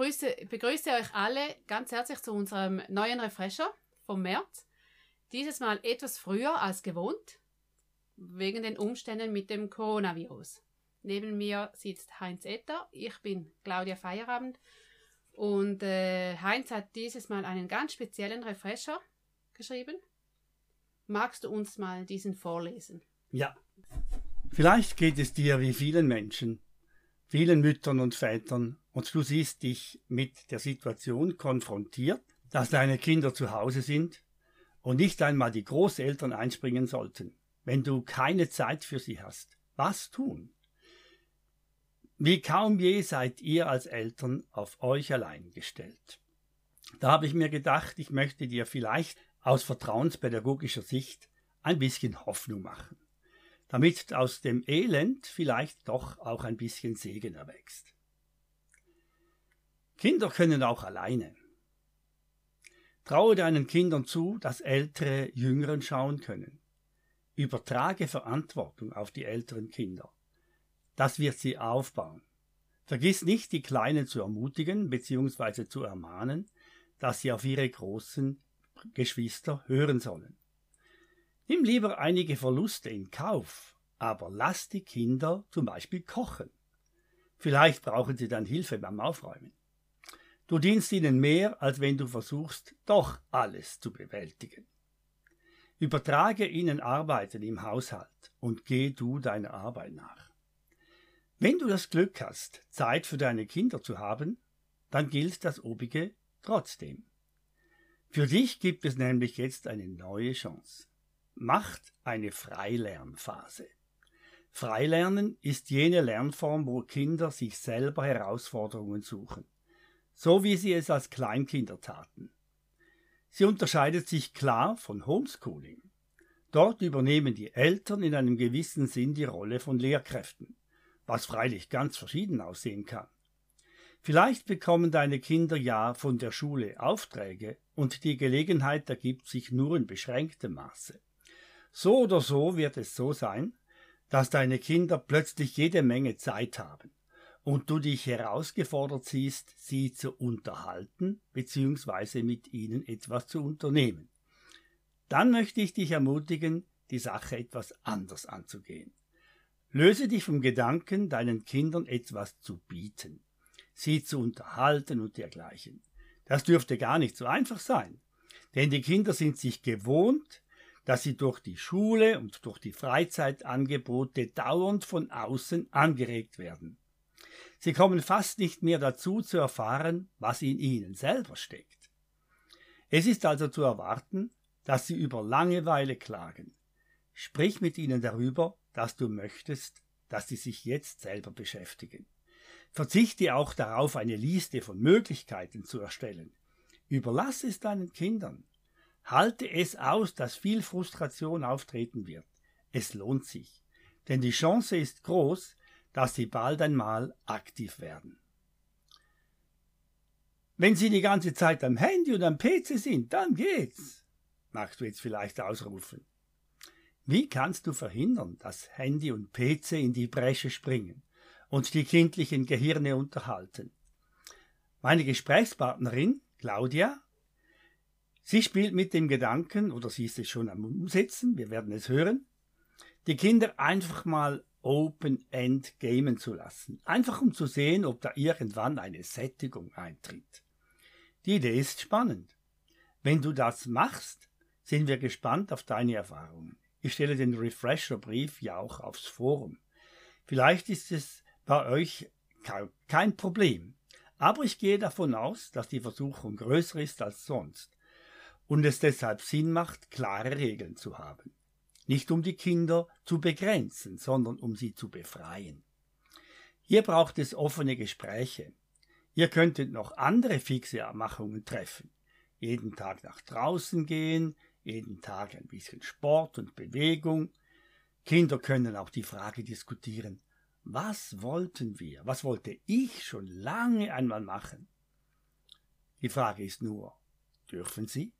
begrüße, begrüße euch alle ganz herzlich zu unserem neuen Refresher vom März. Dieses Mal etwas früher als gewohnt, wegen den Umständen mit dem Coronavirus. Neben mir sitzt Heinz Etter, ich bin Claudia Feierabend und äh, Heinz hat dieses Mal einen ganz speziellen Refresher geschrieben. Magst du uns mal diesen vorlesen? Ja. Vielleicht geht es dir wie vielen Menschen, vielen Müttern und Vätern, und du siehst dich mit der Situation konfrontiert, dass deine Kinder zu Hause sind und nicht einmal die Großeltern einspringen sollten, wenn du keine Zeit für sie hast. Was tun? Wie kaum je seid ihr als Eltern auf euch allein gestellt. Da habe ich mir gedacht, ich möchte dir vielleicht aus vertrauenspädagogischer Sicht ein bisschen Hoffnung machen, damit aus dem Elend vielleicht doch auch ein bisschen Segen erwächst. Kinder können auch alleine. Traue deinen Kindern zu, dass Ältere Jüngeren schauen können. Übertrage Verantwortung auf die älteren Kinder. Das wird sie aufbauen. Vergiss nicht, die Kleinen zu ermutigen bzw. zu ermahnen, dass sie auf ihre großen Geschwister hören sollen. Nimm lieber einige Verluste in Kauf, aber lass die Kinder zum Beispiel kochen. Vielleicht brauchen sie dann Hilfe beim Aufräumen. Du dienst ihnen mehr, als wenn du versuchst, doch alles zu bewältigen. Übertrage ihnen Arbeiten im Haushalt und geh du deiner Arbeit nach. Wenn du das Glück hast, Zeit für deine Kinder zu haben, dann gilt das obige trotzdem. Für dich gibt es nämlich jetzt eine neue Chance. Macht eine Freilernphase. Freilernen ist jene Lernform, wo Kinder sich selber Herausforderungen suchen so wie sie es als Kleinkinder taten. Sie unterscheidet sich klar von Homeschooling. Dort übernehmen die Eltern in einem gewissen Sinn die Rolle von Lehrkräften, was freilich ganz verschieden aussehen kann. Vielleicht bekommen deine Kinder ja von der Schule Aufträge und die Gelegenheit ergibt sich nur in beschränktem Maße. So oder so wird es so sein, dass deine Kinder plötzlich jede Menge Zeit haben und du dich herausgefordert siehst, sie zu unterhalten bzw. mit ihnen etwas zu unternehmen. Dann möchte ich dich ermutigen, die Sache etwas anders anzugehen. Löse dich vom Gedanken, deinen Kindern etwas zu bieten, sie zu unterhalten und dergleichen. Das dürfte gar nicht so einfach sein, denn die Kinder sind sich gewohnt, dass sie durch die Schule und durch die Freizeitangebote dauernd von außen angeregt werden. Sie kommen fast nicht mehr dazu zu erfahren, was in ihnen selber steckt. Es ist also zu erwarten, dass sie über Langeweile klagen. Sprich mit ihnen darüber, dass du möchtest, dass sie sich jetzt selber beschäftigen. Verzichte auch darauf, eine Liste von Möglichkeiten zu erstellen. Überlass es deinen Kindern. Halte es aus, dass viel Frustration auftreten wird. Es lohnt sich. Denn die Chance ist groß, dass sie bald einmal aktiv werden. Wenn sie die ganze Zeit am Handy und am PC sind, dann geht's, magst du jetzt vielleicht ausrufen. Wie kannst du verhindern, dass Handy und PC in die Bresche springen und die kindlichen Gehirne unterhalten? Meine Gesprächspartnerin, Claudia, sie spielt mit dem Gedanken, oder sie ist es schon am Umsetzen, wir werden es hören, die Kinder einfach mal Open-End gamen zu lassen. Einfach um zu sehen, ob da irgendwann eine Sättigung eintritt. Die Idee ist spannend. Wenn du das machst, sind wir gespannt auf deine Erfahrungen. Ich stelle den Refresher-Brief ja auch aufs Forum. Vielleicht ist es bei euch kein Problem, aber ich gehe davon aus, dass die Versuchung größer ist als sonst und es deshalb Sinn macht, klare Regeln zu haben nicht um die Kinder zu begrenzen, sondern um sie zu befreien. Hier braucht es offene Gespräche. Ihr könntet noch andere fixe Abmachungen treffen. Jeden Tag nach draußen gehen, jeden Tag ein bisschen Sport und Bewegung. Kinder können auch die Frage diskutieren, was wollten wir, was wollte ich schon lange einmal machen? Die Frage ist nur, dürfen sie?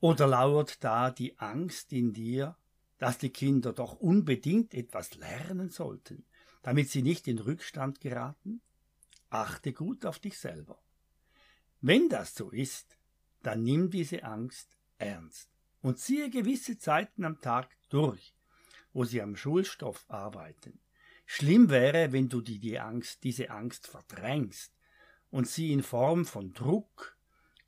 Oder lauert da die Angst in dir, dass die Kinder doch unbedingt etwas lernen sollten, damit sie nicht in Rückstand geraten? achte gut auf dich selber. Wenn das so ist, dann nimm diese Angst ernst und ziehe gewisse Zeiten am Tag durch, wo sie am Schulstoff arbeiten. Schlimm wäre, wenn du die, Angst, diese Angst verdrängst und sie in Form von Druck,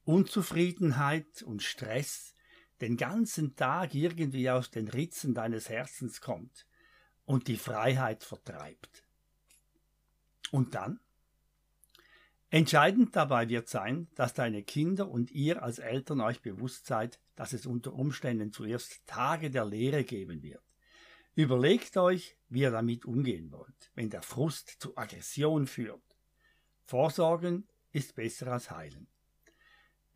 Unzufriedenheit und Stress den ganzen Tag irgendwie aus den Ritzen deines Herzens kommt und die Freiheit vertreibt. Und dann? Entscheidend dabei wird sein, dass deine Kinder und ihr als Eltern euch bewusst seid, dass es unter Umständen zuerst Tage der Lehre geben wird. Überlegt euch, wie ihr damit umgehen wollt, wenn der Frust zu Aggression führt. Vorsorgen ist besser als heilen.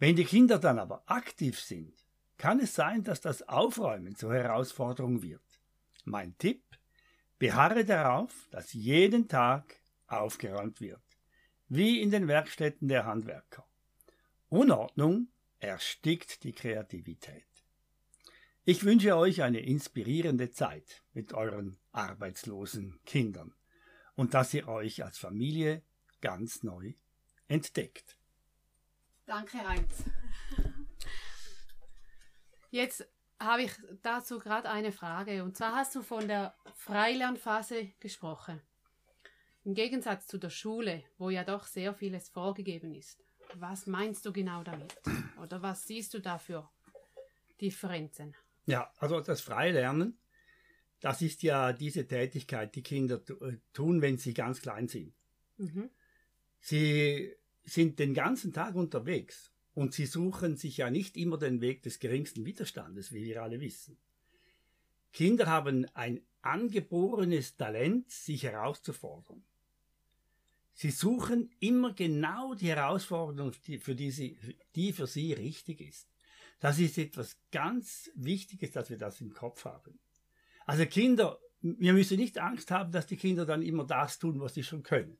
Wenn die Kinder dann aber aktiv sind, kann es sein, dass das Aufräumen zur Herausforderung wird. Mein Tipp, beharre darauf, dass jeden Tag aufgeräumt wird, wie in den Werkstätten der Handwerker. Unordnung erstickt die Kreativität. Ich wünsche euch eine inspirierende Zeit mit euren arbeitslosen Kindern und dass ihr euch als Familie ganz neu entdeckt. Danke, Heinz. Jetzt habe ich dazu gerade eine Frage. Und zwar hast du von der Freilernphase gesprochen. Im Gegensatz zu der Schule, wo ja doch sehr vieles vorgegeben ist. Was meinst du genau damit? Oder was siehst du da für Differenzen? Ja, also das Freilernen, das ist ja diese Tätigkeit, die Kinder äh, tun, wenn sie ganz klein sind. Mhm. Sie sind den ganzen Tag unterwegs und sie suchen sich ja nicht immer den Weg des geringsten Widerstandes, wie wir alle wissen. Kinder haben ein angeborenes Talent, sich herauszufordern. Sie suchen immer genau die Herausforderung, die für, die, sie, die für sie richtig ist. Das ist etwas ganz Wichtiges, dass wir das im Kopf haben. Also Kinder, wir müssen nicht Angst haben, dass die Kinder dann immer das tun, was sie schon können.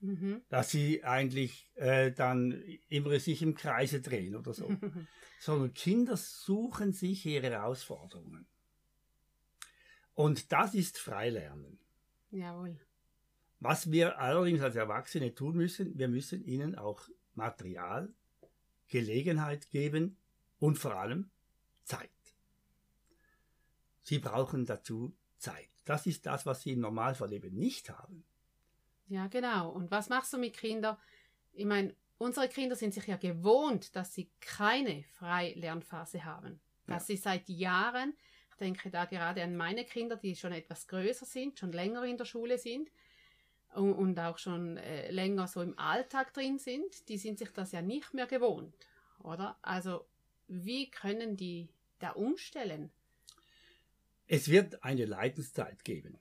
Mhm. Dass sie eigentlich äh, dann immer sich im Kreise drehen oder so. Sondern Kinder suchen sich ihre Herausforderungen. Und das ist Freilernen. Jawohl. Was wir allerdings als Erwachsene tun müssen, wir müssen ihnen auch Material, Gelegenheit geben und vor allem Zeit. Sie brauchen dazu Zeit. Das ist das, was sie im Normalfall eben nicht haben. Ja, genau. Und was machst du mit Kindern? Ich meine, unsere Kinder sind sich ja gewohnt, dass sie keine Freilernphase haben. Dass ja. sie seit Jahren, ich denke da gerade an meine Kinder, die schon etwas größer sind, schon länger in der Schule sind und, und auch schon äh, länger so im Alltag drin sind, die sind sich das ja nicht mehr gewohnt, oder? Also, wie können die da umstellen? Es wird eine Leidenszeit geben.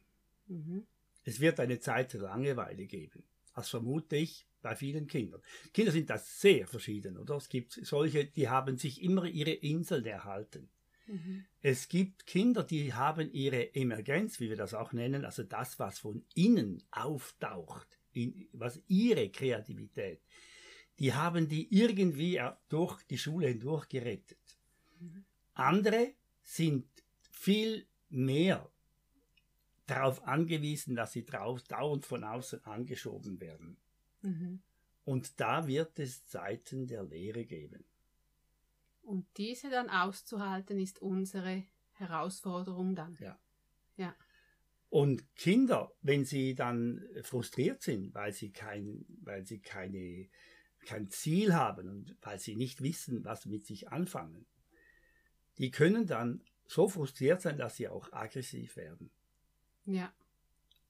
Mhm. Es wird eine Zeit der Langeweile geben. Das vermute ich bei vielen Kindern. Kinder sind da sehr verschieden, oder? Es gibt solche, die haben sich immer ihre Inseln erhalten. Mhm. Es gibt Kinder, die haben ihre Emergenz, wie wir das auch nennen, also das, was von innen auftaucht, in, was ihre Kreativität, die haben die irgendwie durch die Schule hindurch gerettet. Mhm. Andere sind viel mehr darauf angewiesen, dass sie drauf, dauernd von außen angeschoben werden. Mhm. Und da wird es Zeiten der Lehre geben. Und diese dann auszuhalten, ist unsere Herausforderung dann. Ja. Ja. Und Kinder, wenn sie dann frustriert sind, weil sie kein, weil sie keine, kein Ziel haben und weil sie nicht wissen, was mit sich anfangen, die können dann so frustriert sein, dass sie auch aggressiv werden. Ja.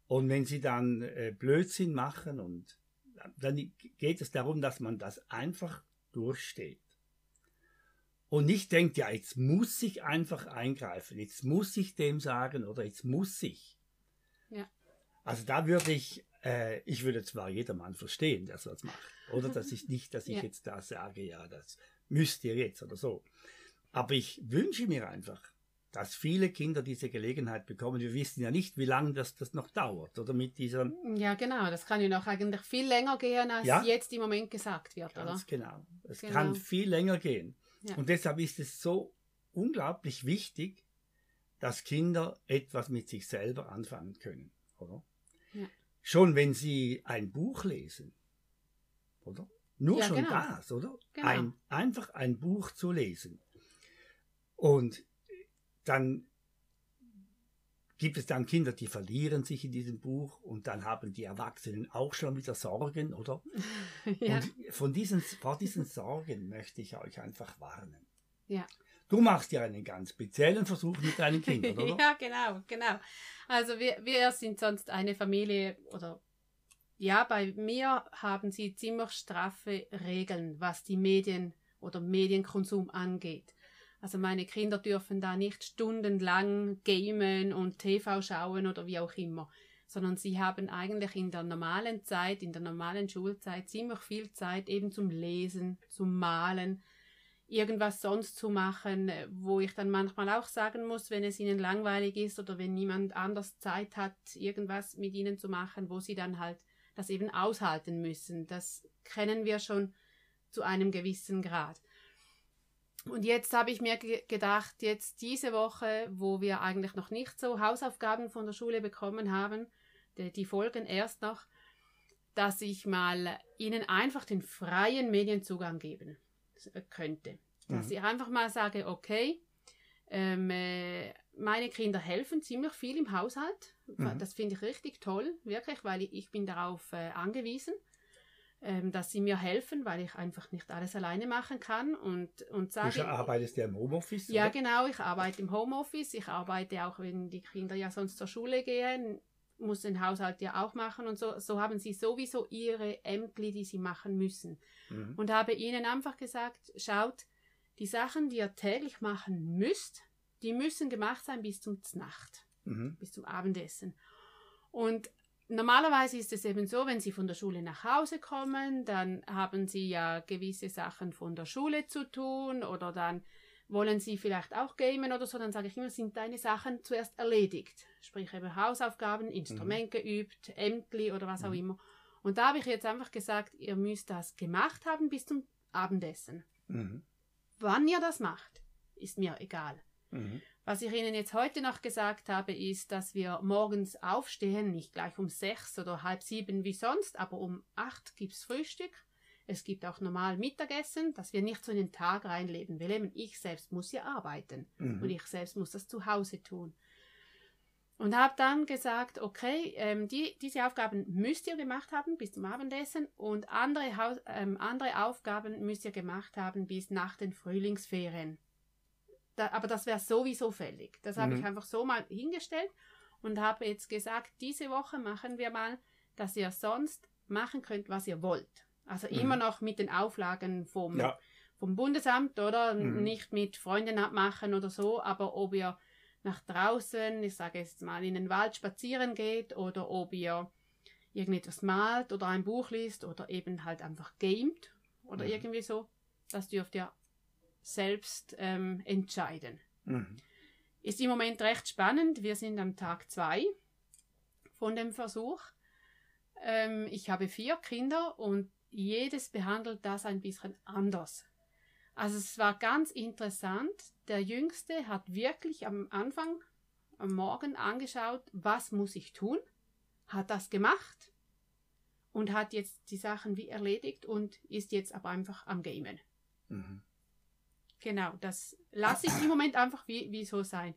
Und wenn sie dann äh, Blödsinn machen und dann geht es darum, dass man das einfach durchsteht. Und nicht denkt, ja, jetzt muss ich einfach eingreifen, jetzt muss ich dem sagen oder jetzt muss ich. Ja. Also da würde ich, äh, ich würde zwar jedermann verstehen, der so was macht. Oder das ist nicht, dass ich ja. jetzt da sage, ja, das müsst ihr jetzt oder so. Aber ich wünsche mir einfach, dass viele Kinder diese Gelegenheit bekommen. Wir wissen ja nicht, wie lange das, das noch dauert, oder mit dieser. Ja, genau. Das kann ja noch eigentlich viel länger gehen, als ja? jetzt im Moment gesagt wird, Ganz oder? genau. Es genau. kann viel länger gehen. Ja. Und deshalb ist es so unglaublich wichtig, dass Kinder etwas mit sich selber anfangen können, oder? Ja. Schon wenn sie ein Buch lesen, oder? Nur schon genau. das, oder? Genau. Ein, einfach ein Buch zu lesen. Und dann gibt es dann Kinder, die verlieren sich in diesem Buch und dann haben die Erwachsenen auch schon wieder Sorgen, oder? ja. Und von diesen, vor diesen Sorgen möchte ich euch einfach warnen. Ja. Du machst ja einen ganz speziellen Versuch mit deinen Kindern, oder? ja, genau, genau. Also wir, wir sind sonst eine Familie oder ja, bei mir haben sie ziemlich straffe Regeln, was die Medien oder Medienkonsum angeht. Also meine Kinder dürfen da nicht stundenlang gamen und TV schauen oder wie auch immer, sondern sie haben eigentlich in der normalen Zeit, in der normalen Schulzeit ziemlich viel Zeit eben zum Lesen, zum Malen, irgendwas sonst zu machen, wo ich dann manchmal auch sagen muss, wenn es ihnen langweilig ist oder wenn niemand anders Zeit hat, irgendwas mit ihnen zu machen, wo sie dann halt das eben aushalten müssen. Das kennen wir schon zu einem gewissen Grad. Und jetzt habe ich mir ge gedacht, jetzt diese Woche, wo wir eigentlich noch nicht so Hausaufgaben von der Schule bekommen haben, die, die folgen erst noch, dass ich mal ihnen einfach den freien Medienzugang geben könnte. Dass Mhm. ich einfach mal sage, okay, ähm, äh, meine Kinder helfen ziemlich viel im Haushalt. Mhm. Das finde ich richtig toll, wirklich, weil ich, ich bin darauf äh, angewiesen, ähm, dass sie mir helfen, weil ich einfach nicht alles alleine machen kann und, und Du sage, arbeitest ja im Homeoffice. ja, oder? genau. Ich arbeite im Homeoffice. Ich arbeite auch, wenn die Kinder ja sonst zur Schule gehen, muss den Haushalt ja auch machen und so. So haben sie sowieso ihre Ämter, die sie machen müssen. Mhm. Und habe ihnen einfach gesagt, schaut, die Sachen, die ihr täglich machen müsst, die müssen gemacht sein bis zum Znacht Mhm. bis zum Abendessen. Und normalerweise ist es eben so, wenn Sie von der Schule nach Hause kommen, dann haben Sie ja gewisse Sachen von der Schule zu tun oder dann wollen Sie vielleicht auch gamen oder so, dann sage ich immer, sind deine Sachen zuerst erledigt. Sprich eben Hausaufgaben, Instrument geübt, Ämtli oder was auch Mhm. immer. Und da habe ich jetzt einfach gesagt, ihr müsst das gemacht haben bis zum Abendessen. Mhm. Wann ihr das macht, ist mir egal. Was ich Ihnen jetzt heute noch gesagt habe, ist, dass wir morgens aufstehen, nicht gleich um sechs oder halb sieben wie sonst, aber um acht gibt's Frühstück. Es gibt auch normal Mittagessen, dass wir nicht so in den Tag reinleben. Wir leben, ich selbst muss ja arbeiten Mhm. und ich selbst muss das zu Hause tun. Und habe dann gesagt, okay, ähm, die, diese Aufgaben müsst ihr gemacht haben bis zum Abendessen und andere, Haus, ähm, andere Aufgaben müsst ihr gemacht haben bis nach den Frühlingsferien. Da, aber das wäre sowieso fällig. Das habe Mhm. ich einfach so mal hingestellt und habe jetzt gesagt, diese Woche machen wir mal, dass ihr sonst machen könnt, was ihr wollt. Also Mhm. immer noch mit den Auflagen vom, Ja. vom Bundesamt oder Mhm. nicht mit Freunden abmachen oder so, aber ob ihr nach draußen, ich sage jetzt mal, in den Wald spazieren geht oder ob ihr irgendetwas malt oder ein Buch liest oder eben halt einfach gamet oder Mhm. irgendwie so, das dürft ihr selbst ähm, entscheiden. Mhm. Ist im Moment recht spannend. Wir sind am Tag zwei von dem Versuch. Ähm, ich habe vier Kinder und jedes behandelt das ein bisschen anders. Also es war ganz interessant. Der Jüngste hat wirklich am Anfang, am Morgen angeschaut, was muss ich tun, hat das gemacht und hat jetzt die Sachen wie erledigt und ist jetzt aber einfach am Gamen. Mhm. Genau, das lasse ich im Moment einfach wie, wie so sein.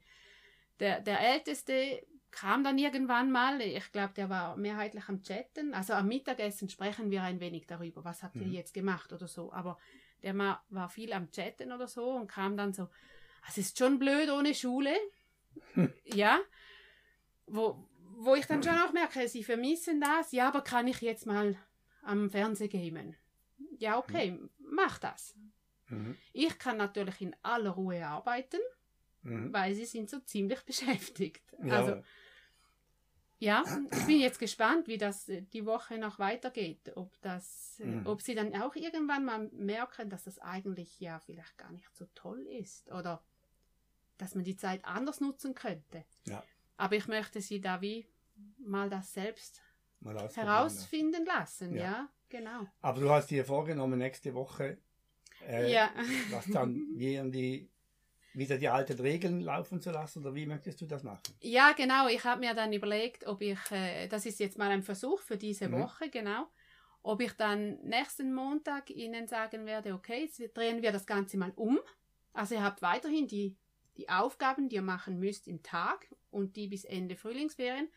Der, der Älteste kam dann irgendwann mal, ich glaube, der war mehrheitlich am Chatten. Also am Mittagessen sprechen wir ein wenig darüber, was habt ihr Mhm. jetzt gemacht oder so. Aber der war viel am Chatten oder so und kam dann so, es ist schon blöd ohne Schule. ja. Wo, wo ich dann schon auch merke, sie vermissen das. Ja, aber kann ich jetzt mal am Fernseh gamen? Ja, okay, mach das. Mhm. Ich kann natürlich in aller Ruhe arbeiten, Mhm. weil sie sind so ziemlich beschäftigt. Ja. Also ja, ich bin jetzt gespannt, wie das äh, die Woche noch weitergeht. Ob das, äh, Mhm. ob sie dann auch irgendwann mal merken, dass das eigentlich ja vielleicht gar nicht so toll ist oder dass man die Zeit anders nutzen könnte. Ja. Aber ich möchte sie da wie mal das selbst Mal herausfinden lassen, Ja. ja, genau. Aber du hast dir vorgenommen, nächste Woche, äh, ja. was dann wie die, wieder die alten Regeln laufen zu lassen, oder wie möchtest du das machen? Ja, genau. Ich habe mir dann überlegt, ob ich, äh, das ist jetzt mal ein Versuch für diese Mhm. Woche, genau, Ob ich dann nächsten Montag Ihnen sagen werde, okay, jetzt drehen wir das Ganze mal um. Also ihr habt weiterhin die, die Aufgaben, die ihr machen müsst im Tag und die bis Ende Frühlingsferien.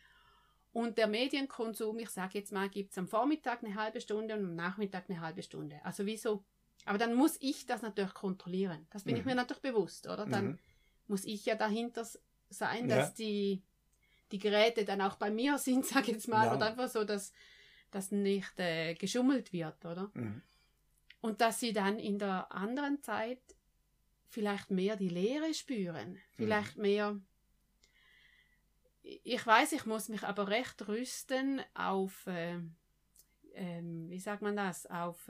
Und der Medienkonsum, ich sage jetzt mal, gibt es am Vormittag eine halbe Stunde und am Nachmittag eine halbe Stunde. Also wieso? Aber dann muss ich das natürlich kontrollieren. Das bin mhm. ich mir natürlich bewusst, oder? Dann mhm. muss ich ja dahinter sein, dass ja. die, die Geräte dann auch bei mir sind, sage ich jetzt mal. Ja. Oder einfach so, dass, dass nicht äh, geschummelt wird, oder? Mhm. Und dass sie dann in der anderen Zeit vielleicht mehr die Leere spüren, vielleicht mhm. mehr ich weiß, ich muss mich aber recht rüsten auf, äh, äh, wie sagt man das, auf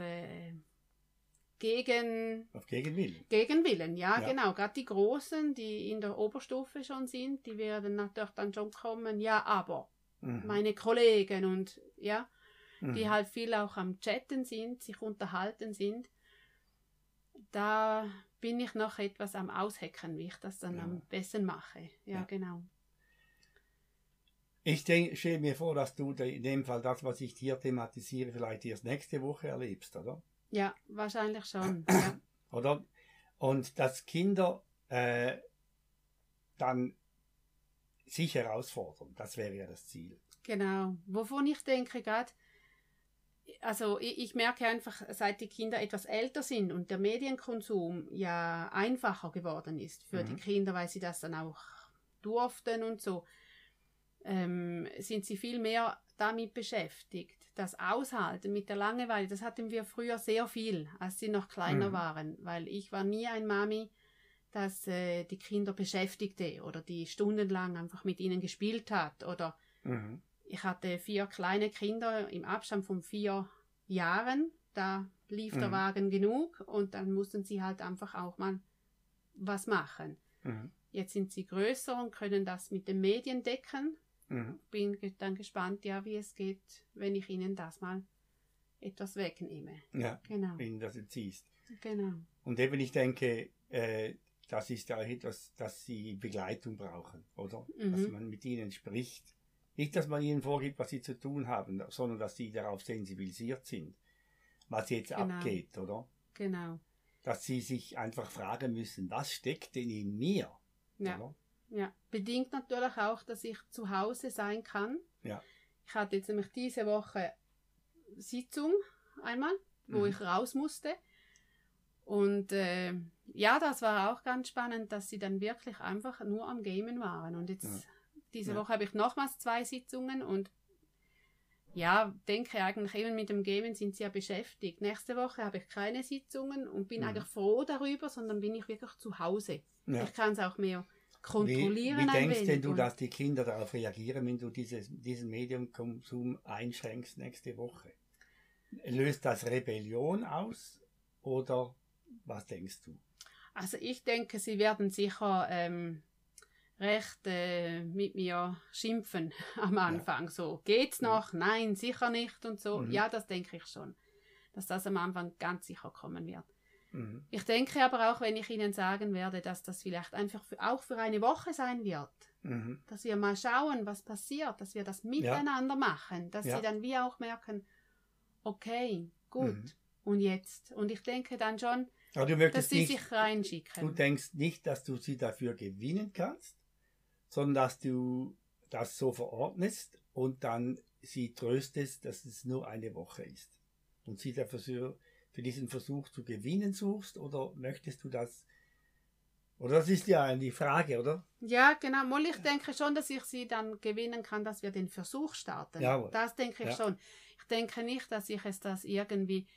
gegen auf Gegenwillen. Gegenwillen, ja, ja. genau. Gerade die Großen, die in der Oberstufe schon sind, die werden natürlich dann schon kommen, ja, aber mhm. meine Kollegen und ja, mhm. die halt viel auch am Chatten sind, sich unterhalten sind, da bin ich noch etwas am Aushecken, wie ich das dann ja. am besten mache. Ja, ja. genau. Ich stelle mir vor, dass du in dem Fall das, was ich hier thematisiere, vielleicht erst nächste Woche erlebst, oder? Ja, wahrscheinlich schon. ja. Oder? Und dass Kinder äh, dann sich herausfordern, das wäre ja das Ziel. Genau. Wovon ich denke gerade, also ich, ich, merke einfach, seit die Kinder etwas älter sind und der Medienkonsum ja einfacher geworden ist für mhm. die Kinder, weil sie das dann auch durften und so, ähm, sind sie viel mehr damit beschäftigt. Das Aushalten mit der Langeweile, das hatten wir früher sehr viel, als sie noch kleiner mhm. waren, weil ich war nie ein Mami, das äh, die Kinder beschäftigte oder die stundenlang einfach mit ihnen gespielt hat. Oder mhm. ich hatte vier kleine Kinder im Abstand von vier Jahren, da lief mhm. der Wagen genug und dann mussten sie halt einfach auch mal was machen. Mhm. Jetzt sind sie größer und können das mit den Medien decken Mhm. Bin dann gespannt, ja, wie es geht, wenn ich Ihnen das mal etwas wegnehme. Ja, genau. wenn das entziehst. Genau. Und eben, ich denke, äh, das ist ja etwas, dass sie Begleitung brauchen, oder? Mhm. Dass man mit ihnen spricht. Nicht, dass man ihnen vorgibt, was sie zu tun haben, sondern dass sie darauf sensibilisiert sind, was jetzt genau. abgeht, oder? Genau. Dass sie sich einfach fragen müssen, was steckt denn in mir? Ja. Oder? Ja, bedingt natürlich auch, dass ich zu Hause sein kann. Ja. Ich hatte jetzt nämlich diese Woche Sitzung einmal, wo mhm. ich raus musste. Und äh, ja, das war auch ganz spannend, dass sie dann wirklich einfach nur am Gamen waren. Und jetzt, ja. diese ja. Woche habe ich nochmals zwei Sitzungen und ja, denke eigentlich eben mit dem Gamen sind sie ja beschäftigt. Nächste Woche habe ich keine Sitzungen und bin mhm. eigentlich froh darüber, sondern bin ich wirklich zu Hause. Ja. Ich kann es auch mehr kontrollieren. Wie, wie denkst denn du, dass die Kinder darauf reagieren, wenn du dieses, diesen Mediumkonsum einschränkst nächste Woche? Löst das Rebellion aus oder was denkst du? Also ich denke, sie werden sicher ähm, recht äh, mit mir schimpfen am Anfang. Ja. So, geht's noch? Ja. Nein, sicher nicht und so. Mhm. Ja, das denke ich schon. Dass das am Anfang ganz sicher kommen wird. Mhm. Ich denke aber auch, wenn ich Ihnen sagen werde, dass das vielleicht einfach für, auch für eine Woche sein wird, mhm. dass wir mal schauen, was passiert, dass wir das miteinander ja. machen, dass ja. Sie dann wie auch merken, okay, gut, mhm. und jetzt. Und ich denke dann schon, dass Sie nicht, sich reinschicken. Du denkst nicht, dass du sie dafür gewinnen kannst, sondern dass du das so verordnest und dann sie tröstest, dass es nur eine Woche ist. Und sie dafür für diesen Versuch zu gewinnen suchst oder möchtest du das? Oder das ist ja die Frage, oder? Ja, genau. Moll, ich denke schon, dass ich sie dann gewinnen kann, dass wir den Versuch starten. Jawohl. Das denke ich ja. schon. Ich denke nicht, dass ich es das irgendwie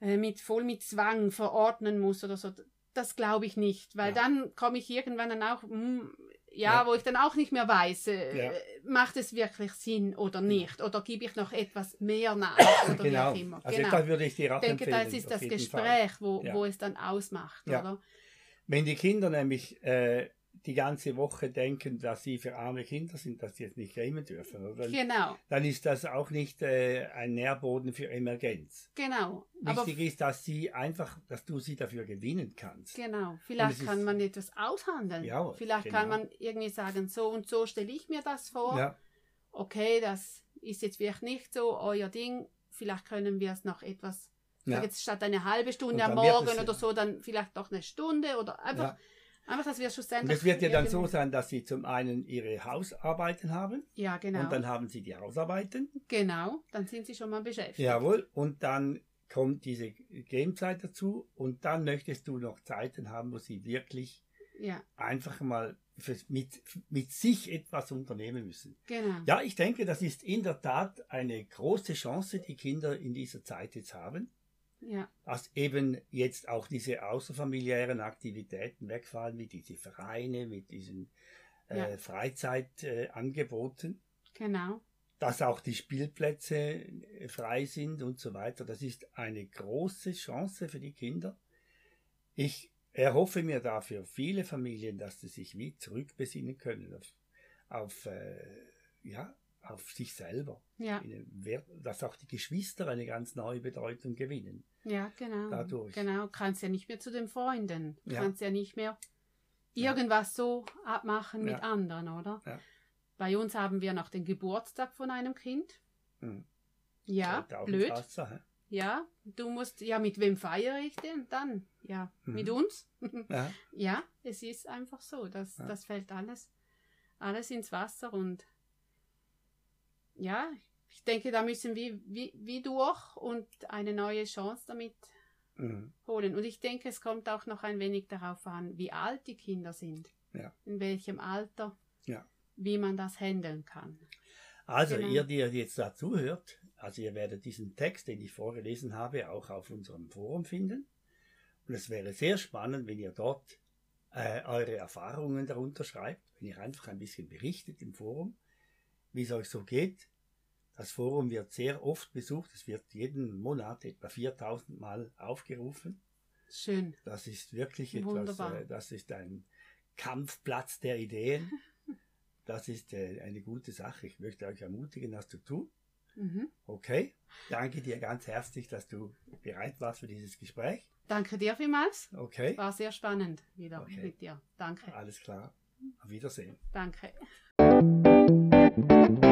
äh, mit voll mit Zwang verordnen muss oder so. Das glaube ich nicht, weil ja. dann komme ich irgendwann dann auch, hm, ja, ja, wo ich dann auch nicht mehr weiß, äh, ja. macht es wirklich Sinn oder genau. nicht? Oder gebe ich noch etwas mehr nach? Oder genau. wie auch immer. Also genau. das würde ich dir auch Ich denke, das ist das Gespräch, wo, ja. wo es dann ausmacht, oder? Wenn die Kinder nämlich äh, die ganze Woche denken, dass sie für arme Kinder sind, dass sie jetzt nicht gamen dürfen. Oder? Genau. Dann ist das auch nicht äh, ein Nährboden für Emergenz. Genau. Wichtig Aber ist, dass sie einfach, dass du sie dafür gewinnen kannst. Genau. Vielleicht kann ist, man etwas aushandeln. Ja, Vielleicht genau. kann man irgendwie sagen, so und so stelle ich mir das vor. Ja. Okay, das ist jetzt vielleicht nicht so euer Ding. vielleicht können wir es noch etwas, Ja. jetzt statt eine halbe Stunde Und am Morgen oder so, dann vielleicht doch eine Stunde oder einfach, Ja. Einfach dass wir Und schlussendlich. es wird ja dann so sein, dass sie zum einen ihre Hausarbeiten haben Ja, genau. und dann haben sie die Hausarbeiten. genau, dann sind sie schon mal beschäftigt. Jawohl. Und dann kommt diese Gamezeit dazu und dann möchtest du noch Zeiten haben, wo sie wirklich Ja, einfach mal für, mit, mit sich etwas unternehmen müssen. genau. Ja, ich denke, das ist in der Tat eine große Chance, die Kinder in dieser Zeit jetzt haben, Ja, dass eben jetzt auch diese außerfamiliären Aktivitäten wegfallen, wie diese Vereine, mit diesen äh, Ja. Freizeitangeboten, genau. dass auch die Spielplätze äh, frei sind und so weiter. Das ist eine große Chance für die Kinder. Ich erhoffe mir dafür viele Familien, dass sie sich wie zurückbesinnen können auf, auf, äh, ja, auf sich selber. Ja, Wert- Dass auch die Geschwister eine ganz neue Bedeutung gewinnen. ja, genau. Dadurch. Genau, kannst ja nicht mehr zu den Freunden. Ja. Kannst ja nicht mehr Ja. irgendwas so abmachen mit Ja. anderen, oder? Ja. Bei uns haben wir noch den Geburtstag von einem Kind. Hm. Ja, blöd. Wasser? Ja, du musst, ja, mit wem feiere ich denn dann? Ja, Mhm. mit uns? Ja, ja, es ist einfach so, das, Ja. das fällt alles, alles ins Wasser und ja, ich denke, da müssen wir wie, wie durch und eine neue Chance damit hm. holen. Und ich denke, es kommt auch noch ein wenig darauf an, wie alt die Kinder sind, Ja. in welchem Alter, Ja. wie man das handeln kann. Also Genau. ihr, die ihr jetzt dazu hört, also ihr werdet diesen Text, den ich vorgelesen habe, auch auf unserem Forum finden. Und es wäre sehr spannend, wenn ihr dort äh, eure Erfahrungen darunter schreibt, wenn ihr einfach ein bisschen berichtet im Forum, wie es euch so geht. Das Forum wird sehr oft besucht, es wird jeden Monat etwa 4000 Mal aufgerufen. Schön. Das ist wirklich etwas, Wunderbar. äh, das ist ein Kampfplatz der Ideen. Das ist äh, eine gute Sache. Ich möchte euch ermutigen, das zu tun. Mhm. Okay, danke dir ganz herzlich, dass du bereit warst für dieses Gespräch. Danke dir vielmals. Okay, War sehr spannend wieder Okay. mit dir. Danke. alles klar. Auf Wiedersehen. Danke. Musik